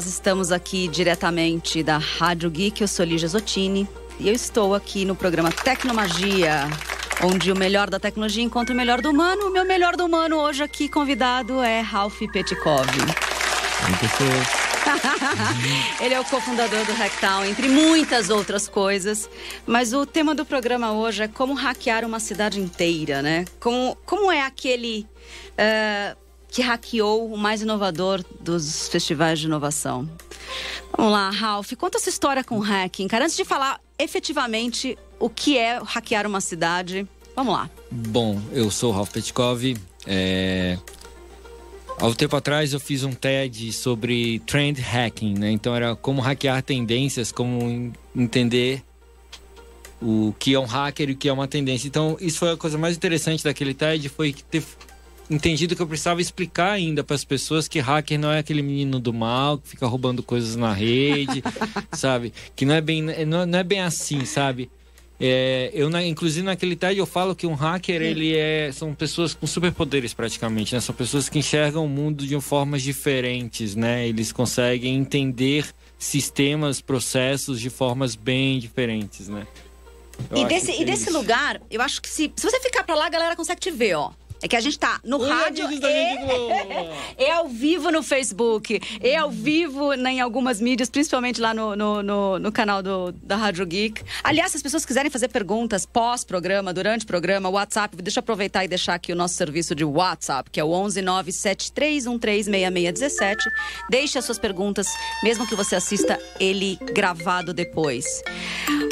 nós estamos aqui diretamente da Rádio Geek. Eu sou Lígia Zottini e eu estou aqui no programa Tecnomagia, onde o melhor da tecnologia encontra o melhor do humano. O meu melhor do humano hoje aqui convidado é Ralph Petkov. Ele é o cofundador do Hacktown, entre muitas outras coisas. Mas o tema do programa hoje é como hackear uma cidade inteira, né? Como, como é aquele uh, que hackeou o mais inovador dos festivais de inovação? Vamos lá, Ralph, conta essa história com hacking. Cara, antes de falar efetivamente o que é hackear uma cidade, vamos lá. Bom, eu sou o Ralph Petkov. É... Há um tempo atrás eu fiz um TED sobre trend hacking, né? Então era como hackear tendências, como entender o que é um hacker e o que é uma tendência. Então isso foi a coisa mais interessante daquele TED, foi ter entendido que eu precisava explicar ainda para as pessoas que hacker não é aquele menino do mal que fica roubando coisas na rede, sabe? Que não é bem não é bem assim, sabe? É, eu, na, inclusive, naquele TED eu falo que um hacker, ele é. São pessoas com superpoderes praticamente, né? São pessoas que enxergam o mundo de formas diferentes, né? Eles conseguem entender sistemas, processos de formas bem diferentes, né? e desse, e desse lugar, eu acho que se, se você ficar pra lá, a galera consegue te ver, ó. É que a gente tá no Oi, rádio e, é ao vivo no Facebook, é ao vivo né, em algumas mídias, principalmente lá no, no, no, no, canal do, da Rádio Geek. Aliás, se as pessoas quiserem fazer perguntas pós-programa, durante o programa, WhatsApp, deixa eu aproveitar e deixar aqui o nosso serviço de WhatsApp, que é o 11973136617. Deixe as suas perguntas, mesmo que você assista ele gravado depois.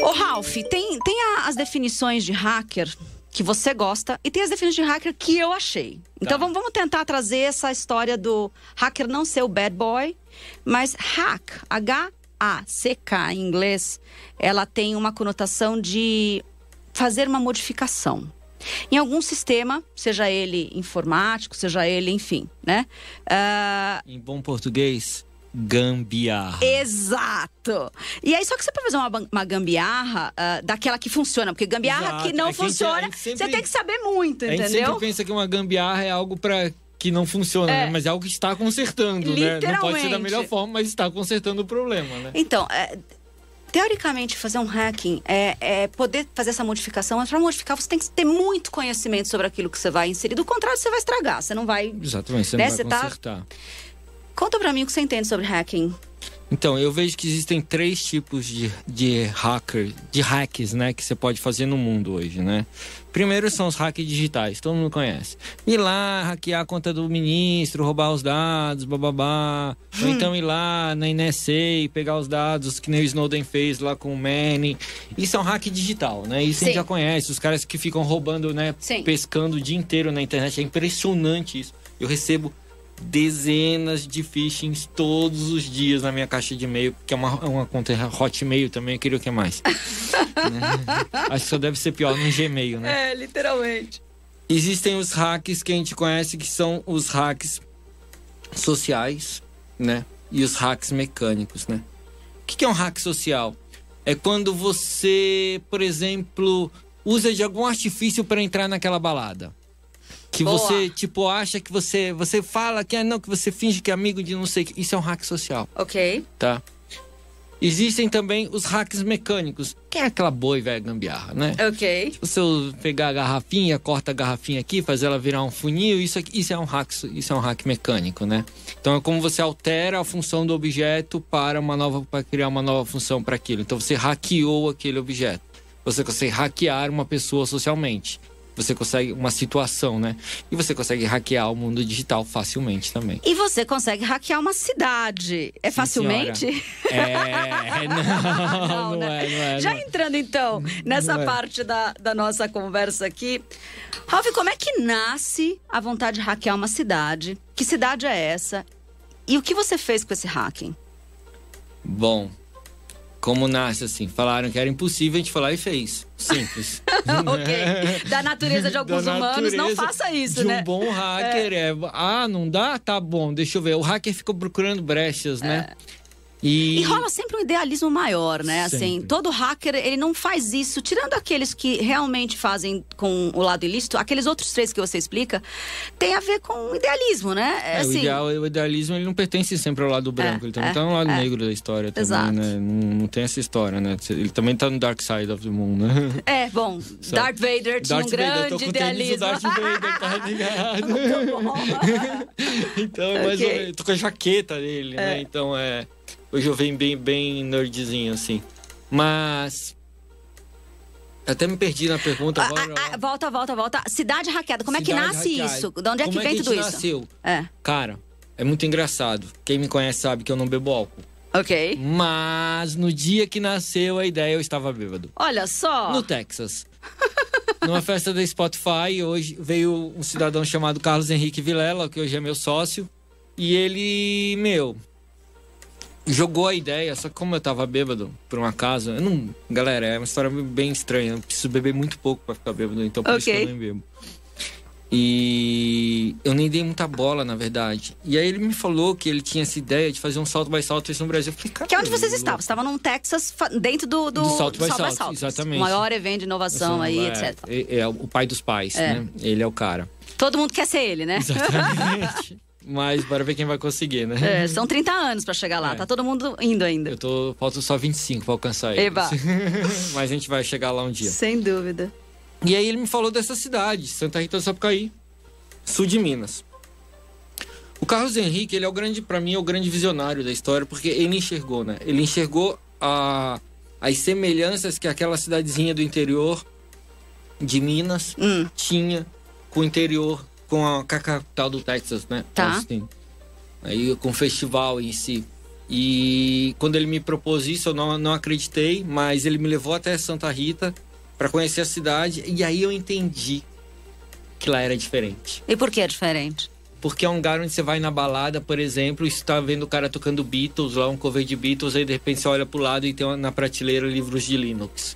Ô, Ralph, tem, tem a, as definições de hacker que você gosta e tem as definições de hacker que eu achei. Então tá. vamos, vamos tentar trazer essa história do hacker não ser o bad boy, mas hack, H-A-C-K em inglês, ela tem uma conotação de fazer uma modificação. Em algum sistema, seja ele informático, seja ele, enfim, né? Uh... Em bom português, gambiarra. Exato. E aí, só que você pode fazer uma, uma gambiarra uh, daquela que funciona, porque gambiarra Exato. que não é funciona, sempre, você tem que saber muito, entendeu? A gente sempre pensa que uma gambiarra é algo para que não funciona, é. né? mas é algo que está consertando, né? Não pode ser da melhor forma, mas está consertando o problema, né? Então, é, teoricamente, fazer um hacking é, é poder fazer essa modificação. Mas para modificar, você tem que ter muito conhecimento sobre aquilo que você vai inserir. Do contrário, você vai estragar. Você não vai. Exatamente, você né? não vai você tá consertar. Tá... Conta para mim o que você entende sobre hacking. Então, eu vejo que existem três tipos de, de hacker, de hacks, né, que você pode fazer no mundo hoje, né? Primeiro são os hacks digitais, todo mundo conhece. Ir lá, hackear a conta do ministro, roubar os dados, bababá. Hum. Ou então ir lá na NSA e pegar os dados que nem o Snowden fez lá com o Manning. Isso é um hack digital, né? Isso Sim. a gente já conhece. Os caras que ficam roubando, né? Sim. Pescando o dia inteiro na internet. É impressionante isso. Eu recebo dezenas de phishings todos os dias na minha caixa de e-mail, que é uma, uma conta Hotmail também, eu queria o que mais. né? Acho que só deve ser pior no Gmail, né? É, literalmente. Existem os hacks que a gente conhece, que são os hacks sociais, né? E os hacks mecânicos, né? O que é um hack social? É quando você, por exemplo, usa de algum artifício para entrar naquela balada que Boa. você, tipo, acha que você. Você fala que é não, que você finge que é amigo de não sei que. Isso é um hack social. Ok. Tá? Existem também os hacks mecânicos, que é aquela boi velha gambiarra, né? Ok. Se você pegar a garrafinha, corta a garrafinha aqui, fazer ela virar um funil, isso, aqui, isso, é um hack, isso é um hack mecânico, né? Então é como você altera a função do objeto para uma nova para criar uma nova função para aquilo. Então você hackeou aquele objeto. Você consegue hackear uma pessoa socialmente você consegue uma situação, né? E você consegue hackear o mundo digital facilmente também. E você consegue hackear uma cidade. É Sim, facilmente? É, não, não, não, né? é, não é. Já não. entrando então nessa é. parte da, da nossa conversa aqui, Ralf, como é que nasce a vontade de hackear uma cidade? Que cidade é essa? E o que você fez com esse hacking? Bom, como nasce assim. Falaram que era impossível, a gente foi lá e fez. Simples. ok. Da natureza de alguns da humanos, não faça isso, de né? um bom hacker é. é. Ah, não dá? Tá bom, deixa eu ver. O hacker ficou procurando brechas, né? É. E, E rola sempre um idealismo maior, né? Assim, Sempre. todo hacker, ele não faz isso, tirando aqueles que realmente fazem com o lado ilícito, aqueles outros três que você explica, tem a ver com idealismo, né? É, o, assim, ideal, o idealismo ele não pertence sempre ao lado branco, ele também é, tá no lado é. negro da história também, Exato. né? Não, não tem essa história, né? Ele também tá no Dark Side of the Moon, né? É, bom, Darth Vader tinha Darth um Vader, grande o idealismo. Darth Vader, tá ligado? Então, é mais ou menos, tô com a jaqueta dele, né? Então é. Hoje eu venho bem, bem nerdzinho, assim. Mas. Até me perdi na pergunta Ah, agora. ah, ah, volta, volta, volta. Cidade hackeada, como é que Cidade nasce hackeada. isso? De onde é que Como vem a tudo gente isso? nasceu? É, Cara, é muito engraçado. Quem me conhece sabe que eu não bebo álcool. ok. Mas no dia que nasceu a ideia, eu estava bêbado. Olha só. No Texas. Numa festa da Spotify, hoje veio um cidadão chamado Carlos Henrique Vilela, que hoje é meu sócio. E ele, meu, jogou a ideia, só que como eu tava bêbado, por um acaso, eu não. Galera, é uma história bem estranha. Eu preciso beber muito pouco pra ficar bêbado, então por isso que eu nem bebo. E eu nem dei muita bola, na verdade. E aí ele me falou que ele tinha essa ideia de fazer um salto by salto isso no Brasil. Eu falei, cara. Que é onde vocês estavam? Você estava num Texas, dentro do, do, Do Salto by Salto Salto, exatamente. O maior evento de inovação aí, é, etc. É, é o pai dos pais, É. né? Ele é o cara. Todo mundo quer ser ele, né? Exatamente. Mas bora ver quem vai conseguir, né? É, são 30 anos pra chegar lá. É. Tá todo mundo indo ainda. Eu tô. Falta só 25 pra alcançar ele. Eba. Mas a gente vai chegar lá um dia. Sem dúvida. E aí ele me falou dessa cidade, Santa Rita do Sapucaí, sul de Minas. O Carlos Henrique, ele é o grande, para mim, é o grande visionário da história, porque ele enxergou, né? Ele enxergou a, as semelhanças que aquela cidadezinha do interior de Minas Hum. tinha com o interior, com a, com a capital do Texas, né? Tá. Austin. Aí com o festival em si. E quando ele me propôs isso, eu não, não acreditei, mas ele me levou até Santa Rita para conhecer a cidade e aí eu entendi que lá era diferente. E por que é diferente? Porque é um lugar onde você vai na balada, por exemplo, e você tá vendo o cara tocando Beatles, lá um cover de Beatles, aí de repente você olha pro lado e tem uma- na prateleira livros de Linux.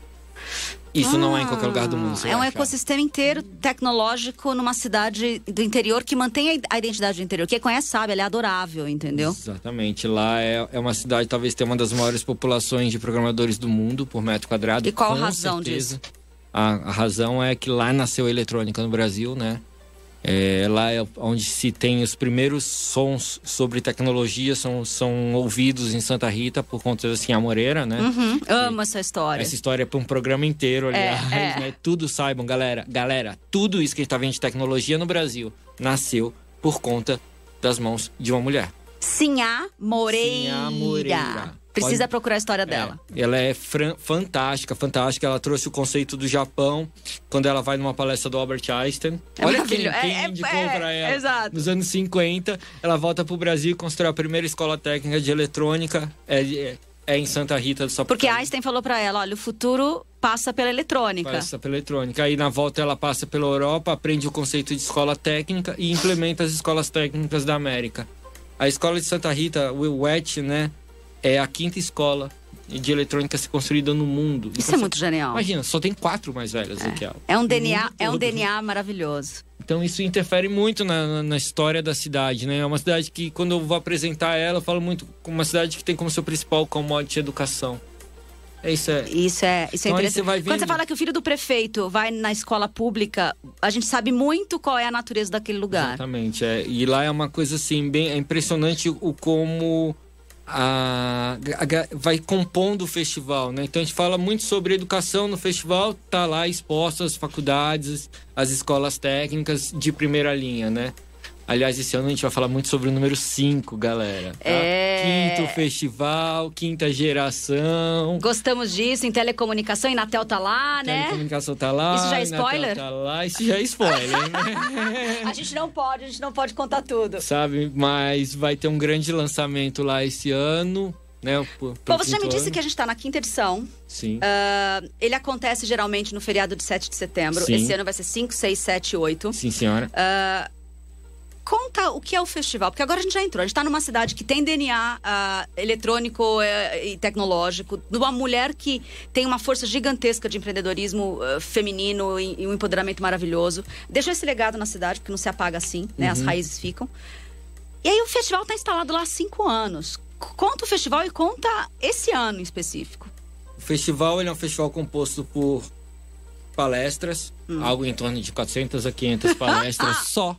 Isso não é em qualquer lugar do mundo. você É um achar. ecossistema inteiro tecnológico numa cidade do interior que mantém a- identidade do interior. Quem conhece sabe, ela é adorável, entendeu? Exatamente. Lá é, é uma cidade, talvez tenha uma das maiores populações de programadores do mundo por metro quadrado. E qual a razão certeza. A, a razão é que lá nasceu a eletrônica no Brasil, né? É, lá é onde se tem os primeiros sons sobre tecnologia, são, são ouvidos em Santa Rita por conta da Sinha Moreira, né? Uhum, amo essa história. Essa história é para um programa inteiro, aliás, é. né? Tudo saibam, galera. Galera, tudo isso que a gente tá vendo de tecnologia no Brasil nasceu por conta das mãos de uma mulher. Sinhá Moreira. Sinhá Moreira. Precisa Pode- procurar a história dela. É, ela é fantástica, fantástica. Ela trouxe o conceito do Japão quando ela vai numa palestra do Albert Einstein. É Olha quem, quem É, é, indicou é, pra ela. exato. Nos anos 50, ela volta pro Brasil e constrói a primeira escola técnica de eletrônica. É, é, é em Santa Rita do Sapucaí. Porque Einstein falou pra ela, olha, o futuro passa pela eletrônica. Passa pela eletrônica. Aí na volta ela passa pela Europa, aprende o conceito de escola técnica e implementa as escolas técnicas da América. A escola de Santa Rita, o WET, né, é a quinta escola de eletrônica ser construída no mundo. Isso Então, é muito genial. Imagina, só tem quatro mais velhas do que ela. É um DNA, é um. DNA maravilhoso. Então isso interfere muito na, na- história da cidade, né? É uma cidade que, quando eu vou apresentar ela, eu falo muito como uma cidade que tem como seu principal commodity educação. É isso, é. Isso é, isso é Então interessante. você vai Quando você fala que o filho do prefeito vai na escola pública, a gente sabe muito qual é a natureza daquele lugar. Exatamente. É. E lá é uma coisa assim, bem é impressionante o como a, a- vai compondo o festival, né? Então a gente fala muito sobre educação no festival, tá lá expostas as faculdades, as escolas técnicas de primeira linha, né? Aliás, esse ano a gente vai falar muito sobre o número 5, galera. tá? É. Quinto festival, quinta geração. Gostamos disso, em telecomunicação, e Natel tá lá, né? Telecomunicação tá lá. Isso já é spoiler? Tá lá, isso já é spoiler, né? A gente não pode, a gente não pode contar tudo. sabe? Mas vai ter um grande lançamento lá esse ano, né? Pro- pro Bom, você já me disse ano. que a gente tá na quinta edição. Sim. Ah, ele acontece geralmente no feriado de 7 de setembro. Sim. Esse ano vai ser 5, 6, 7, 8. Sim, senhora. Ah, conta o que é o festival, porque agora a gente já entrou. A gente está numa cidade que tem DNA ah, eletrônico eh, e tecnológico, de uma mulher que tem uma força gigantesca de empreendedorismo ah, feminino e, e um empoderamento maravilhoso. Deixou esse legado na cidade, porque não se apaga assim, né? As raízes ficam. E aí o festival está instalado lá há cinco anos. conta o festival e conta esse ano em específico. O festival é um festival composto por palestras, hum. algo em torno de 400 a 500 palestras só.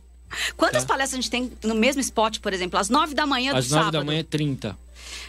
Quantas tá? palestras a gente tem no mesmo spot, por exemplo? Às 9 da manhã do Às 9 da manhã, 30.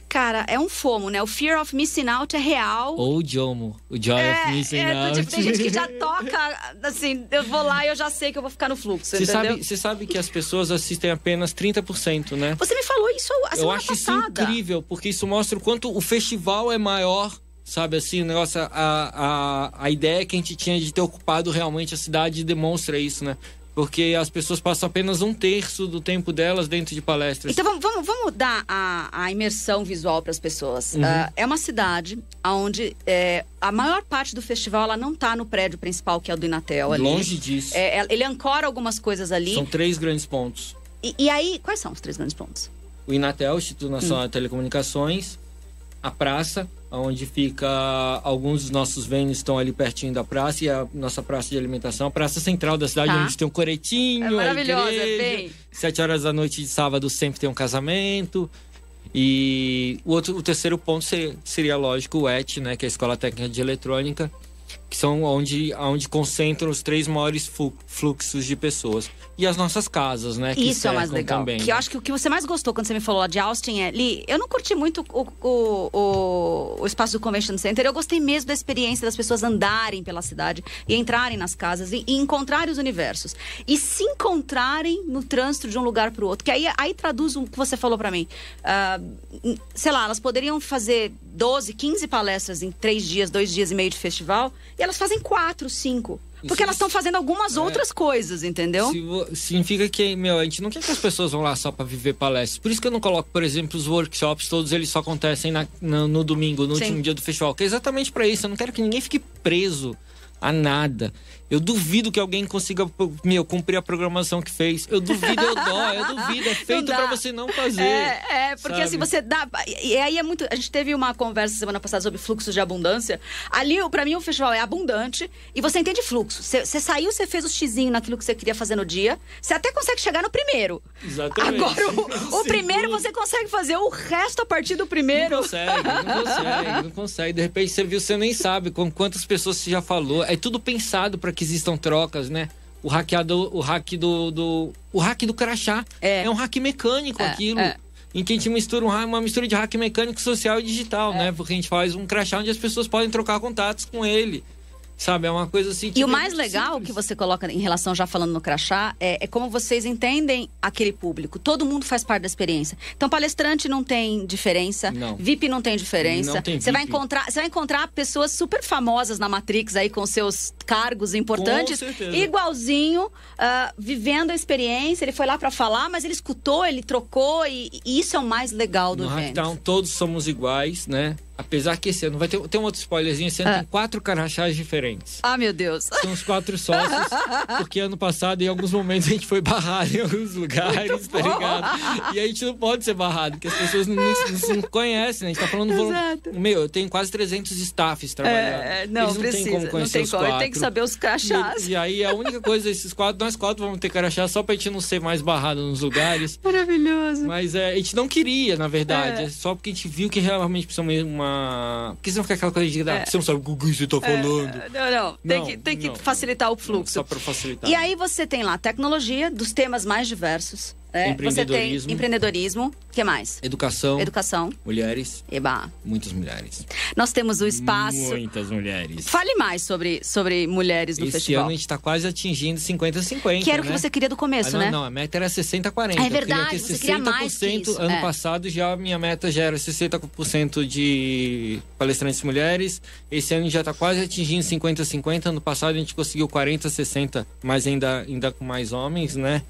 Cara, é um fomo, né? O Fear of Missing Out é real. Ou o Jomo, o Joy é, of Missing é, Out. Tipo, tem gente que já toca, assim, eu vou lá e eu já sei que eu vou ficar no fluxo, Você sabe, você sabe que as pessoas assistem apenas 30%, né? Você me falou isso a Eu acho passada. isso incrível, porque isso mostra o quanto o festival é maior sabe assim, o negócio, a, a, a ideia que a gente tinha de ter ocupado realmente a cidade demonstra isso, né? Porque as pessoas passam apenas um terço do tempo delas dentro de palestras. Então vamos, vamos, vamos dar a, a imersão visual para as pessoas. Uhum. Uh, é uma cidade onde é, a maior parte do festival ela não está no prédio principal, que é o do Inatel. Ali. Longe disso. É, ele ancora algumas coisas ali. São três grandes pontos. E, e aí, quais são os três grandes pontos? O Inatel, o Instituto Nacional hum. de Telecomunicações, a praça, onde fica alguns dos nossos venues estão ali pertinho da praça e a nossa praça de alimentação, a praça central da cidade, tá. onde tem um coretinho, é maravilhosa, igreja, bem. Sete horas da noite de sábado sempre tem um casamento. E o, outro, o terceiro ponto seria, seria lógico, o ET, né, que é a Escola Técnica de Eletrônica, que são onde, onde concentram os três maiores fluxos de pessoas. E as nossas casas, né? Isso é mais legal. Também, que eu acho que o que você mais gostou quando você me falou lá de Austin é, Lee, eu não curti muito o, o, o, o, espaço do Convention Center, eu gostei mesmo da experiência das pessoas andarem pela cidade e entrarem nas casas e, e encontrarem os universos. E se encontrarem no trânsito de um lugar para o outro. Que aí, aí traduz o que você falou para mim. Uh, sei lá, elas poderiam fazer 12, 15 palestras em três dias, dois dias e meio de festival e elas fazem quatro, cinco. Porque elas estão fazendo algumas é, outras coisas, entendeu? Significa que, meu, a gente não quer que as pessoas vão lá só para viver palestras. Por isso que eu não coloco, por exemplo, os workshops, todos eles só acontecem na, no, no domingo, no Sim. último dia do festival. Que é exatamente para isso. Eu não quero que ninguém fique preso a nada. Eu duvido que alguém consiga, meu, cumprir a programação que fez. Eu duvido, eu dó, eu duvido. É feito para você não fazer. É, é porque assim, sabe? assim, você dá. E aí é muito. A gente teve uma conversa semana passada sobre fluxos de abundância. Ali, para mim, o festival é abundante e você entende fluxo. Você, você saiu, você fez o xizinho naquilo que você queria fazer no dia. Você até consegue chegar no primeiro. Exatamente. Agora, o, o primeiro você consegue fazer o resto a partir do primeiro. Não consegue, não consegue, não consegue. De repente você viu, você nem sabe com quantas pessoas você já falou. É tudo pensado para que existam trocas, né? O hackeador, o hack do, do o hack do crachá é, é um hack mecânico é, aquilo. É. Em que a gente mistura um, uma mistura de hack mecânico, social e digital, é. né? Porque a gente faz um crachá onde as pessoas podem trocar contatos com ele. Sabe, é uma coisa assim. e o mais legal simples. que você coloca em relação, já falando no crachá, é, é, como vocês entendem aquele público. Todo mundo faz parte da experiência. Então, palestrante não tem diferença, não. VIP não tem diferença. Não tem você vai encontrar, você vai encontrar pessoas super famosas na Matrix aí com seus cargos importantes, igualzinho, uh, vivendo a experiência. Ele foi lá para falar, mas ele escutou, ele trocou e, e, isso é o mais legal do no evento. Então, todos somos iguais, né? Apesar que esse ano vai ter, ter um outro spoilerzinho, esse ano ah. tem quatro carachás diferentes. Ah, meu Deus. São os quatro sócios, porque ano passado, em alguns momentos, a gente foi barrado em alguns lugares, tá ligado? E a gente não pode ser barrado, porque as pessoas não, não, não conhecem, né? A gente tá falando... Exato. Meu, eu tenho quase 300 staffs trabalhando. É, não, Eles não precisa, tem como conhecer não tem como. Tem que saber os crachás. E, e, aí, a única coisa, esses quatro, nós quatro vamos ter crachá só pra gente não ser mais barrado nos lugares. Maravilhoso. Mas é, a gente não queria, na verdade. É. é só porque a gente viu que realmente precisa uma porque senão fica aquela coisa de. É. Você não sabe o que você tá falando. É, não, não. Tem, não, que, tem que facilitar o fluxo. Só para facilitar. E aí você tem lá tecnologia dos temas mais diversos. É, empreendedorismo. Você tem empreendedorismo. O que mais? Educação. Educação. Mulheres. Eba. Muitas mulheres. Nós temos o espaço. Muitas mulheres. Fale mais sobre, sobre mulheres no Esse festival. ano a gente está quase atingindo 50-50. Que era né? o que você queria do começo, ah, não, né? Não, a meta era 60-40. É verdade, você queria mais que isso. Ano é. passado já a minha meta já era 60% de palestrantes mulheres. Esse ano já está quase atingindo 50-50. Ano passado a gente conseguiu 40-60, mas ainda, ainda com mais homens, né?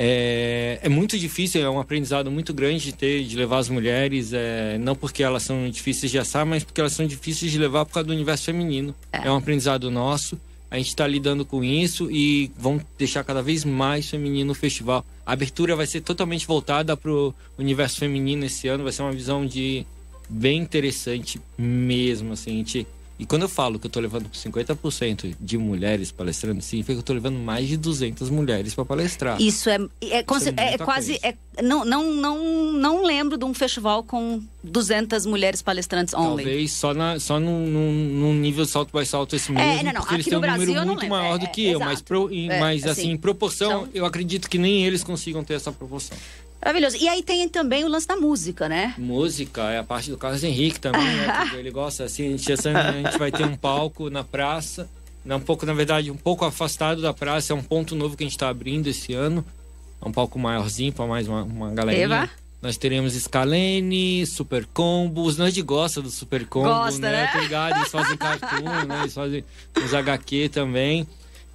É, é, muito difícil, é um aprendizado muito grande de ter, de levar as mulheres, é, não porque elas são difíceis de assar, mas porque elas são difíceis de levar por causa do universo feminino. É, é um aprendizado nosso, a gente está lidando com isso e vão deixar cada vez mais feminino o festival. A abertura vai ser totalmente voltada para o universo feminino esse ano, vai ser uma visão de bem interessante mesmo, assim, a gente E quando eu falo que eu tô levando 50% de mulheres palestrando, significa que eu tô levando mais de 200 mulheres para palestrar. Isso é, é, Isso é, é quase. É, não, não, não, não lembro de um festival com 200 mulheres palestrantes only. Talvez só, na, só num, num, nível salto by salto esse mesmo. É, não, não. Porque eles têm um Brasil, número muito maior é, do que eu. Mas, pro, em, mas assim, assim, em proporção, então... eu acredito que nem eles consigam ter essa proporção. Maravilhoso. E aí tem também o lance da música, né? Música, é a parte do Carlos Henrique também, né? ele gosta assim, a gente, vai ter um palco na praça, né, um pouco, na verdade, um pouco afastado da praça, é um ponto novo que a gente está abrindo esse ano. É um palco maiorzinho para mais uma, uma galerinha. Eva? Nós teremos Scalene, Super Combos. Nós de gosta do Super Combo, gosta, né? né? Tá ligado? Eles fazem cartoon, né? Eles fazem os HQ também.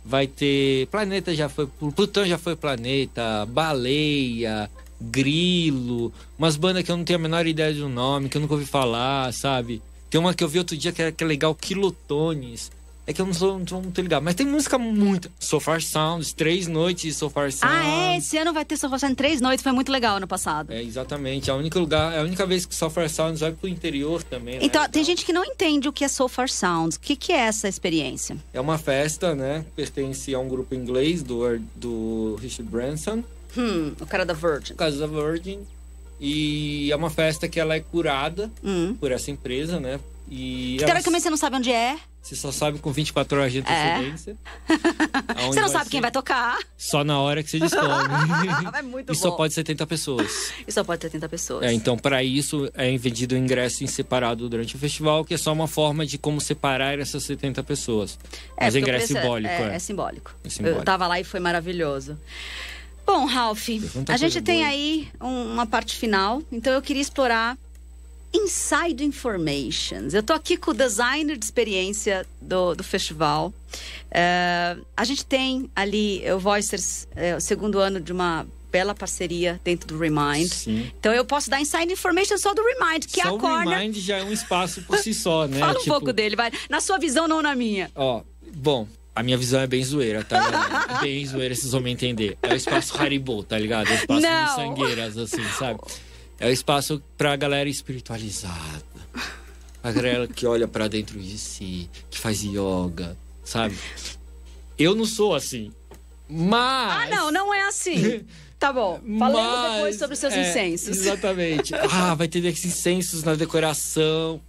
Vai ter. Planeta já foi. Plutão já foi planeta. Baleia grilo, umas bandas que eu não tenho a menor ideia do nome, que eu nunca ouvi falar, sabe? Tem uma que eu vi outro dia que é, que é legal, Kilotones. É que eu não sou, não sou muito ligado. Mas tem música muito. So Far Sounds, três noites de So Far Sounds. Ah, é? Esse ano vai ter So Far Sounds três noites. Foi muito legal ano passado. É, exatamente. A única lugar, é a única vez que So Far Sounds vai pro interior também. Né? Então, né? tem gente que não entende o que é So Far Sounds. O que, que é essa experiência? É uma festa, né? Pertence a um grupo inglês do, do Richard Branson. Hum, o cara da Virgin. O cara da Virgin. E é uma festa que ela é curada hum. por essa empresa, né? E que teoricamente você não sabe onde é. Você só sabe com 24 horas de é. antecedência. É. você não sabe quem vai tocar. Só na hora que você descobre. é muito e bom. só pode 70 pessoas. E só pode 70 pessoas. É, então, para isso, é vendido o ingresso em separado durante o festival, que é só uma forma de como separar essas 70 pessoas. É, Mas o ingresso é simbólico. É, é. é simbólico. É simbólico. Eu tava lá e foi maravilhoso. Bom, Ralph, a gente tem boa. aí um, uma parte final, então eu queria explorar Inside Informations. Eu estou aqui com o designer de experiência do, do festival. Uh, a gente tem ali o Voicers, é, o segundo ano de uma bela parceria dentro do Remind. Sim. Então eu posso dar inside information só do Remind, que só é a corner. O Remind já é um espaço por si só, né? Fala um tipo... pouco dele, vai. Na sua visão, não na minha. Ó, bom, a minha visão é bem zoeira, tá ligado? bem zoeira, vocês vão me entender. É o espaço Haribo, tá ligado? É o espaço Não. de sangueiras, assim, sabe? É o espaço pra galera espiritualizada. A galera que olha para dentro de si, que faz yoga, sabe? Eu não sou assim. Mas. Ah, não, não é assim. Tá bom. Falemos mas, depois sobre os seus é, incensos. Exatamente. Ah, vai ter esses incensos na decoração.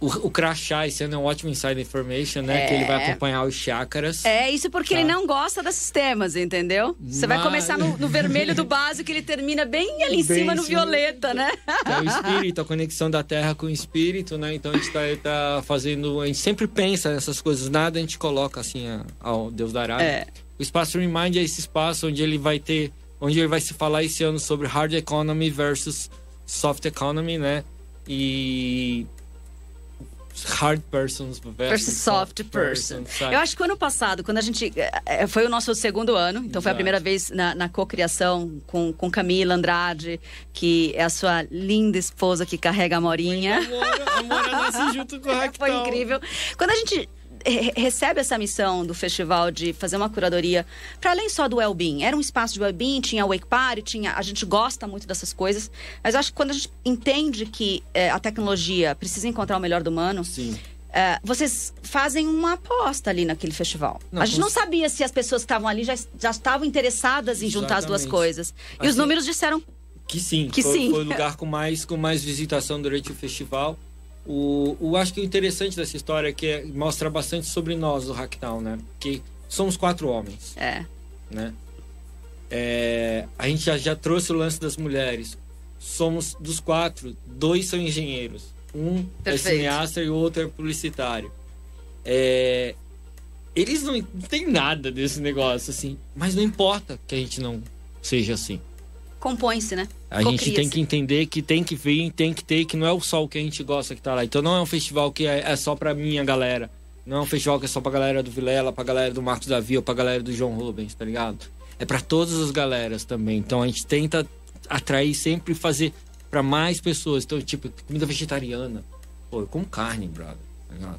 O, o crachá esse ano é um ótimo inside information, né? É. Que ele vai é. acompanhar os chakras. É, isso porque tá. ele não gosta desses temas, entendeu? Você Mas... vai começar no, no, vermelho do básico ele termina bem ali em bem cima no violeta, né? É o espírito, a conexão da terra com o espírito, né? Então a gente tá, tá fazendo. A gente sempre pensa nessas coisas, nada a gente coloca assim ao Deus dará. É. O espaço Remind é esse espaço onde ele vai ter. Onde ele vai se falar esse ano sobre hard economy versus soft economy, né? E hard persons versus soft, person. person eu acho que o ano passado, quando a gente. É, foi o nosso segundo ano, então Exato. foi a primeira vez na, na cocriação com, com Camila Andrade, que é a sua linda esposa que carrega a Morinha. A Mora, nasce junto com a Foi incrível. Quando a gente recebe essa missão do festival de fazer uma curadoria para além só do well-being. Era um espaço de well-being, tinha wake party, tinha, a gente gosta muito dessas coisas, mas acho que quando a gente entende que é, a tecnologia precisa encontrar o melhor do humano, Sim. É, vocês fazem uma aposta ali naquele festival. Não, a gente não sabia se as pessoas que estavam ali já, já estavam interessadas em Exatamente. juntar as duas coisas. E os números disseram que sim. Que foi, sim. Foi o lugar com mais, com mais visitação durante o festival. O, o acho que o interessante dessa história é que é, mostra bastante sobre nós do Hacktown, né? Que somos quatro homens. É. Né? É, a gente já, já trouxe o lance das mulheres. Somos dos quatro, dois são engenheiros. Um é Perfeito. é cineasta e o outro é publicitário. É, eles não, não têm nada desse negócio, assim. Mas não importa que a gente não seja assim compõe-se, né? A gente tem que entender que tem que vir, tem que ter, que não é só o que a gente gosta que tá lá. Então não é um festival que é, é só pra minha galera. Não é um festival que é só pra galera do Vilela, pra galera do Marcos Davi ou pra galera do João Rubens, tá ligado? É para todas as galeras também. Então a gente tenta atrair sempre fazer para mais pessoas. Então, tipo, comida vegetariana. Pô, eu como carne, brother.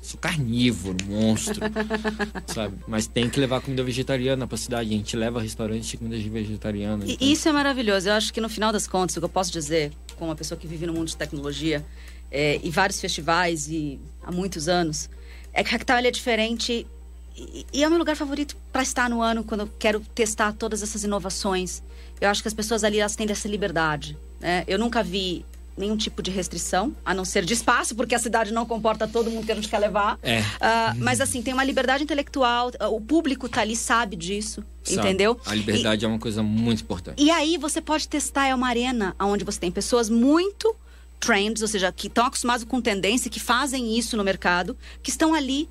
Sou carnívoro, monstro, sabe? Mas tem que levar comida vegetariana pra cidade. A gente leva restaurante de comida vegetariana. E então- isso é maravilhoso. Eu acho que no final das contas, o que eu posso dizer, como uma pessoa que vive no mundo de tecnologia é, e vários festivais e há muitos anos, é que ele é diferente e, e é o meu lugar favorito para estar no ano quando eu quero testar todas essas inovações. Eu acho que as pessoas ali elas têm essa liberdade. Né? Eu nunca vi nenhum tipo de restrição, a não ser de espaço, porque a cidade não comporta todo mundo que a gente quer levar. É. Ah, mas assim, tem uma liberdade intelectual, o público tá ali, sabe disso, Sabe? entendeu? A liberdade é uma coisa muito importante. E aí você pode testar, é uma arena onde você tem pessoas muito trends, ou seja, que estão acostumadas com tendência, que fazem isso no mercado, que estão ali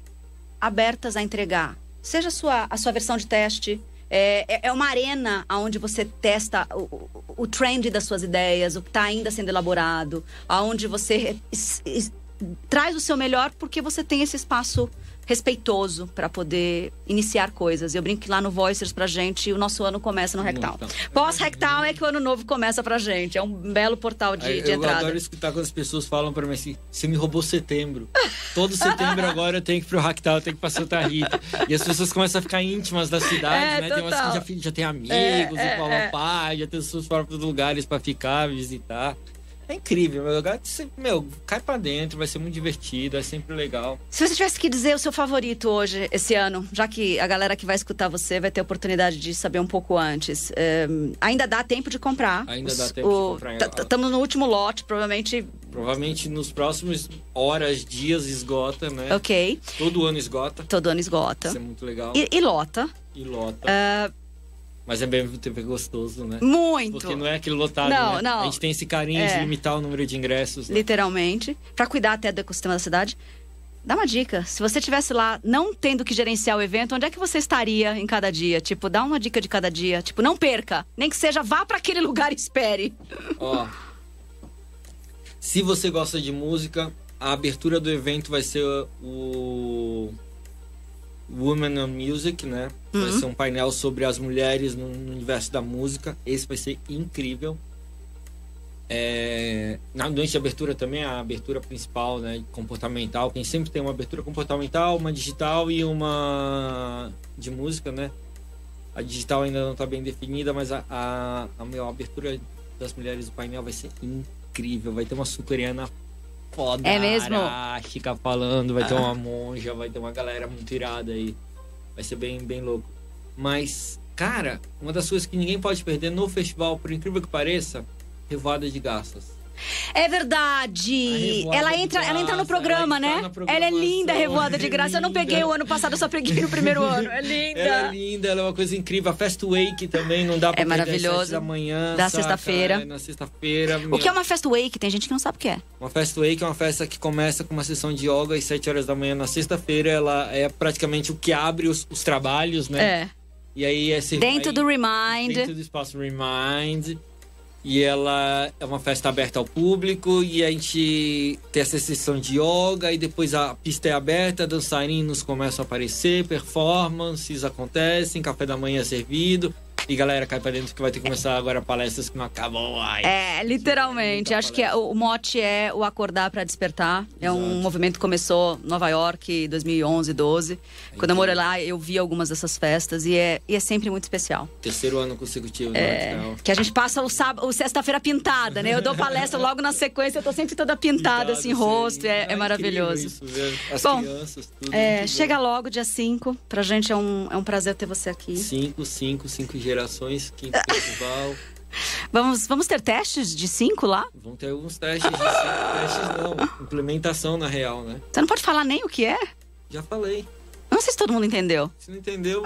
abertas a entregar. Seja a sua, a sua versão de teste. É, é- é uma arena onde você testa o, o, trend das suas ideias, o que está ainda sendo elaborado, aonde você traz o seu melhor porque você tem esse espaço respeitoso para poder iniciar coisas. Eu brinco que lá no Voicers pra gente o nosso ano começa no Rectal. Então. Pós-Rectal é que o ano novo começa pra gente. É um belo portal de, de eu entrada. adoro escutar quando as pessoas falam pra mim assim: você me roubou setembro. Todo setembro agora eu tenho que ir pro Ractal, eu tenho que ir pra Santa Rita. E as pessoas começam a ficar íntimas da cidade, É, né? Tem umas total. que já, já tem amigos, É, e é, falam é. pai, já tem pessoas fora dos lugares pra ficar, visitar. É incrível, meu lugar, meu, cai pra dentro, vai ser muito divertido, é sempre legal. Se você tivesse que dizer o seu favorito hoje, esse ano, já que a galera que vai escutar você vai ter a oportunidade de saber um pouco antes, é, ainda dá tempo de comprar. Ainda Os- dá tempo de comprar. Estamos no último lote, provavelmente. Provavelmente nos próximos horas, dias esgota, né? Ok. Todo ano esgota. Todo ano esgota. Isso é muito legal. E, e lota. E lota. Ah, Mas é bem TV gostoso, né? muito. Porque não é aquele lotado, Não, né? não. A gente tem esse carinho É. de limitar o número de ingressos. né? literalmente, para cuidar até do ecossistema da cidade. Dá uma dica. Se você estivesse lá não tendo que gerenciar o evento, onde é que você estaria em cada dia? Tipo, dá uma dica de cada dia. Tipo, não perca. Nem que seja vá para aquele lugar e espere. Ó, se você gosta de música, a abertura do evento vai ser o Women on Music, né? Vai Uhum. ser um painel sobre as mulheres no, no universo da música. Esse vai ser incrível. É, na noite de abertura também, a abertura principal, né, comportamental. Quem sempre tem uma abertura comportamental, uma digital e uma de música, né? A digital ainda não está bem definida, mas a, a, a meu, a abertura das mulheres do painel vai ser incrível. Vai ter uma sul-coreana foda. É mesmo? Fica falando, vai ter uma monja, vai ter uma galera muito irada aí. Vai ser bem, bem louco. Mas, cara, uma das coisas que ninguém pode perder no festival, por incrível que pareça, revoada de garças. É verdade. Ela entra, ela entra no programa, ela né? Ela é linda, revoada de é graça. Eu não peguei o ano passado, eu só peguei no primeiro ano. É linda. Ela é linda, ela é uma coisa incrível. A Fest Wake também não dá pra É maravilhoso. da manhã. Da sexta-feira. É, na sexta-feira. O que é uma festa wake? Tem gente que não sabe o que é. Uma Fest Wake é uma festa que começa com uma sessão de yoga às 7 horas da manhã na sexta-feira. Ela é praticamente o que abre os, os trabalhos, né? É. E aí é Dentro aí- do Remind. Dentro do espaço Remind. E ela é uma festa aberta ao público e a gente tem essa sessão de yoga e depois a pista é aberta, dançarinos começam a aparecer, performances acontecem, café da manhã é servido e galera cai pra dentro que vai ter que começar agora palestras que não acabam. Ai, É, literalmente. Acho que é- o mote é o acordar para despertar. É um Exato. movimento que começou em Nova York, 2011, 12. Quando eu morei lá, eu vi algumas dessas festas e é, e é sempre muito especial. terceiro ano consecutivo, É, né? Que a gente passa o sábado, o sexta-feira pintada, né? Eu dou palestra logo na sequência, eu tô sempre toda pintada, assim, rosto, é, é maravilhoso. incrível isso, As Bom, crianças, tudo. É, chega logo, dia 5. Pra gente é um, é um prazer ter você aqui. Cinco, cinco, cinco gerações, quinto festival. Vamos, vamos ter testes de 5 lá? Vão ter alguns testes de cinco testes, não. Implementação na real, né? Você não pode falar nem o que é? Já falei. Não sei se todo mundo entendeu. Se não entendeu,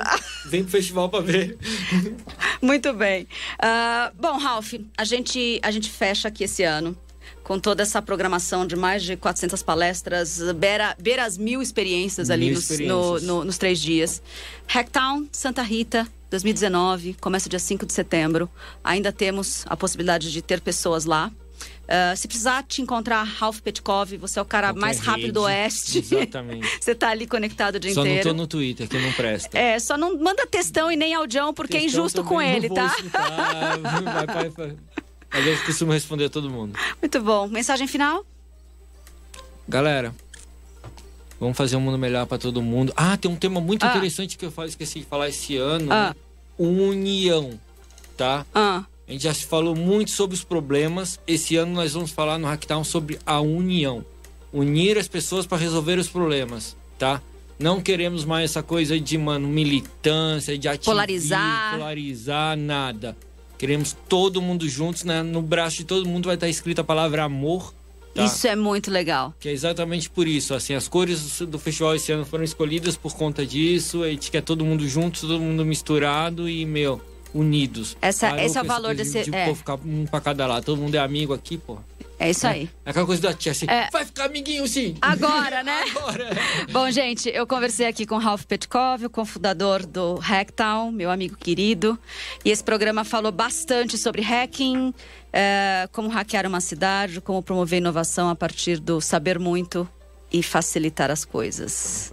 vem pro festival pra ver. Muito bem. Ah, bom, Ralph, a gente, a gente fecha aqui esse ano com toda essa programação de mais de 400 palestras, beira, beira as mil experiências ali Mil nos, experiências. no- no- nos três dias. Hacktown, Santa Rita, 2019, começa dia 5 de setembro. Ainda temos a possibilidade de ter pessoas lá. Ah, se precisar te encontrar, Ralph Petkov, você é o cara Qualquer mais rápido do. Oeste. Exatamente. você tá ali conectado o dia Só não inteiro. tô no Twitter, que não presta. É, só não manda textão e nem audião, porque é Questão injusto com ele, não vou tá? escutar, vai, vai, vai. Mas eu costumo responder a todo mundo. Muito bom. Mensagem final? Galera, Vamos fazer um mundo melhor para todo mundo. Ah, tem um tema muito Ah. interessante que eu esqueci de falar esse ano. Ah. União, tá? Ah, A gente já se falou muito sobre os problemas. Esse ano nós vamos falar no Hacktown sobre a união. Unir as pessoas para resolver os problemas, tá? Não queremos mais essa coisa de, mano, militância, de ativismo, Polarizar. polarizar, nada. Queremos todo mundo juntos, né? No braço de todo mundo vai estar escrita a palavra amor, tá? isso é muito legal. Que é exatamente por isso, assim, as cores do festival esse ano foram escolhidas por conta disso. A gente quer todo mundo junto, todo mundo misturado e, meu, unidos. Essa- Parou esse é o valor desse- De, é. pô, ficar um pra cada lado, todo mundo é amigo aqui, pô. É isso aí. É aquela coisa da tia, assim, É. vai ficar amiguinho sim. Agora, né? Agora. Bom, gente, eu conversei aqui com Ralph Petkov, o cofundador do Hacktown, meu amigo querido. E esse programa falou bastante sobre hacking, eh, como hackear uma cidade, como promover inovação a partir do saber muito e facilitar as coisas.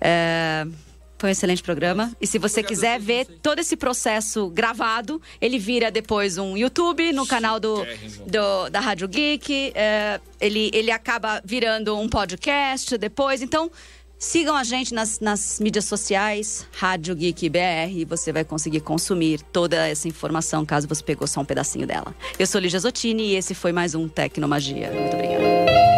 Eh, foi um excelente programa. E se você quiser ver todo esse processo gravado, ele vira depois um YouTube no canal do, do- da Rádio Geek. é, ele, ele acaba virando um podcast depois. Então, sigam a gente nas, nas mídias sociais, Rádio Geek BR, e você vai conseguir consumir toda essa informação caso você pegou só um pedacinho dela. Eu sou Lígia Zottini e esse foi mais um Tecnomagia. Muito obrigada.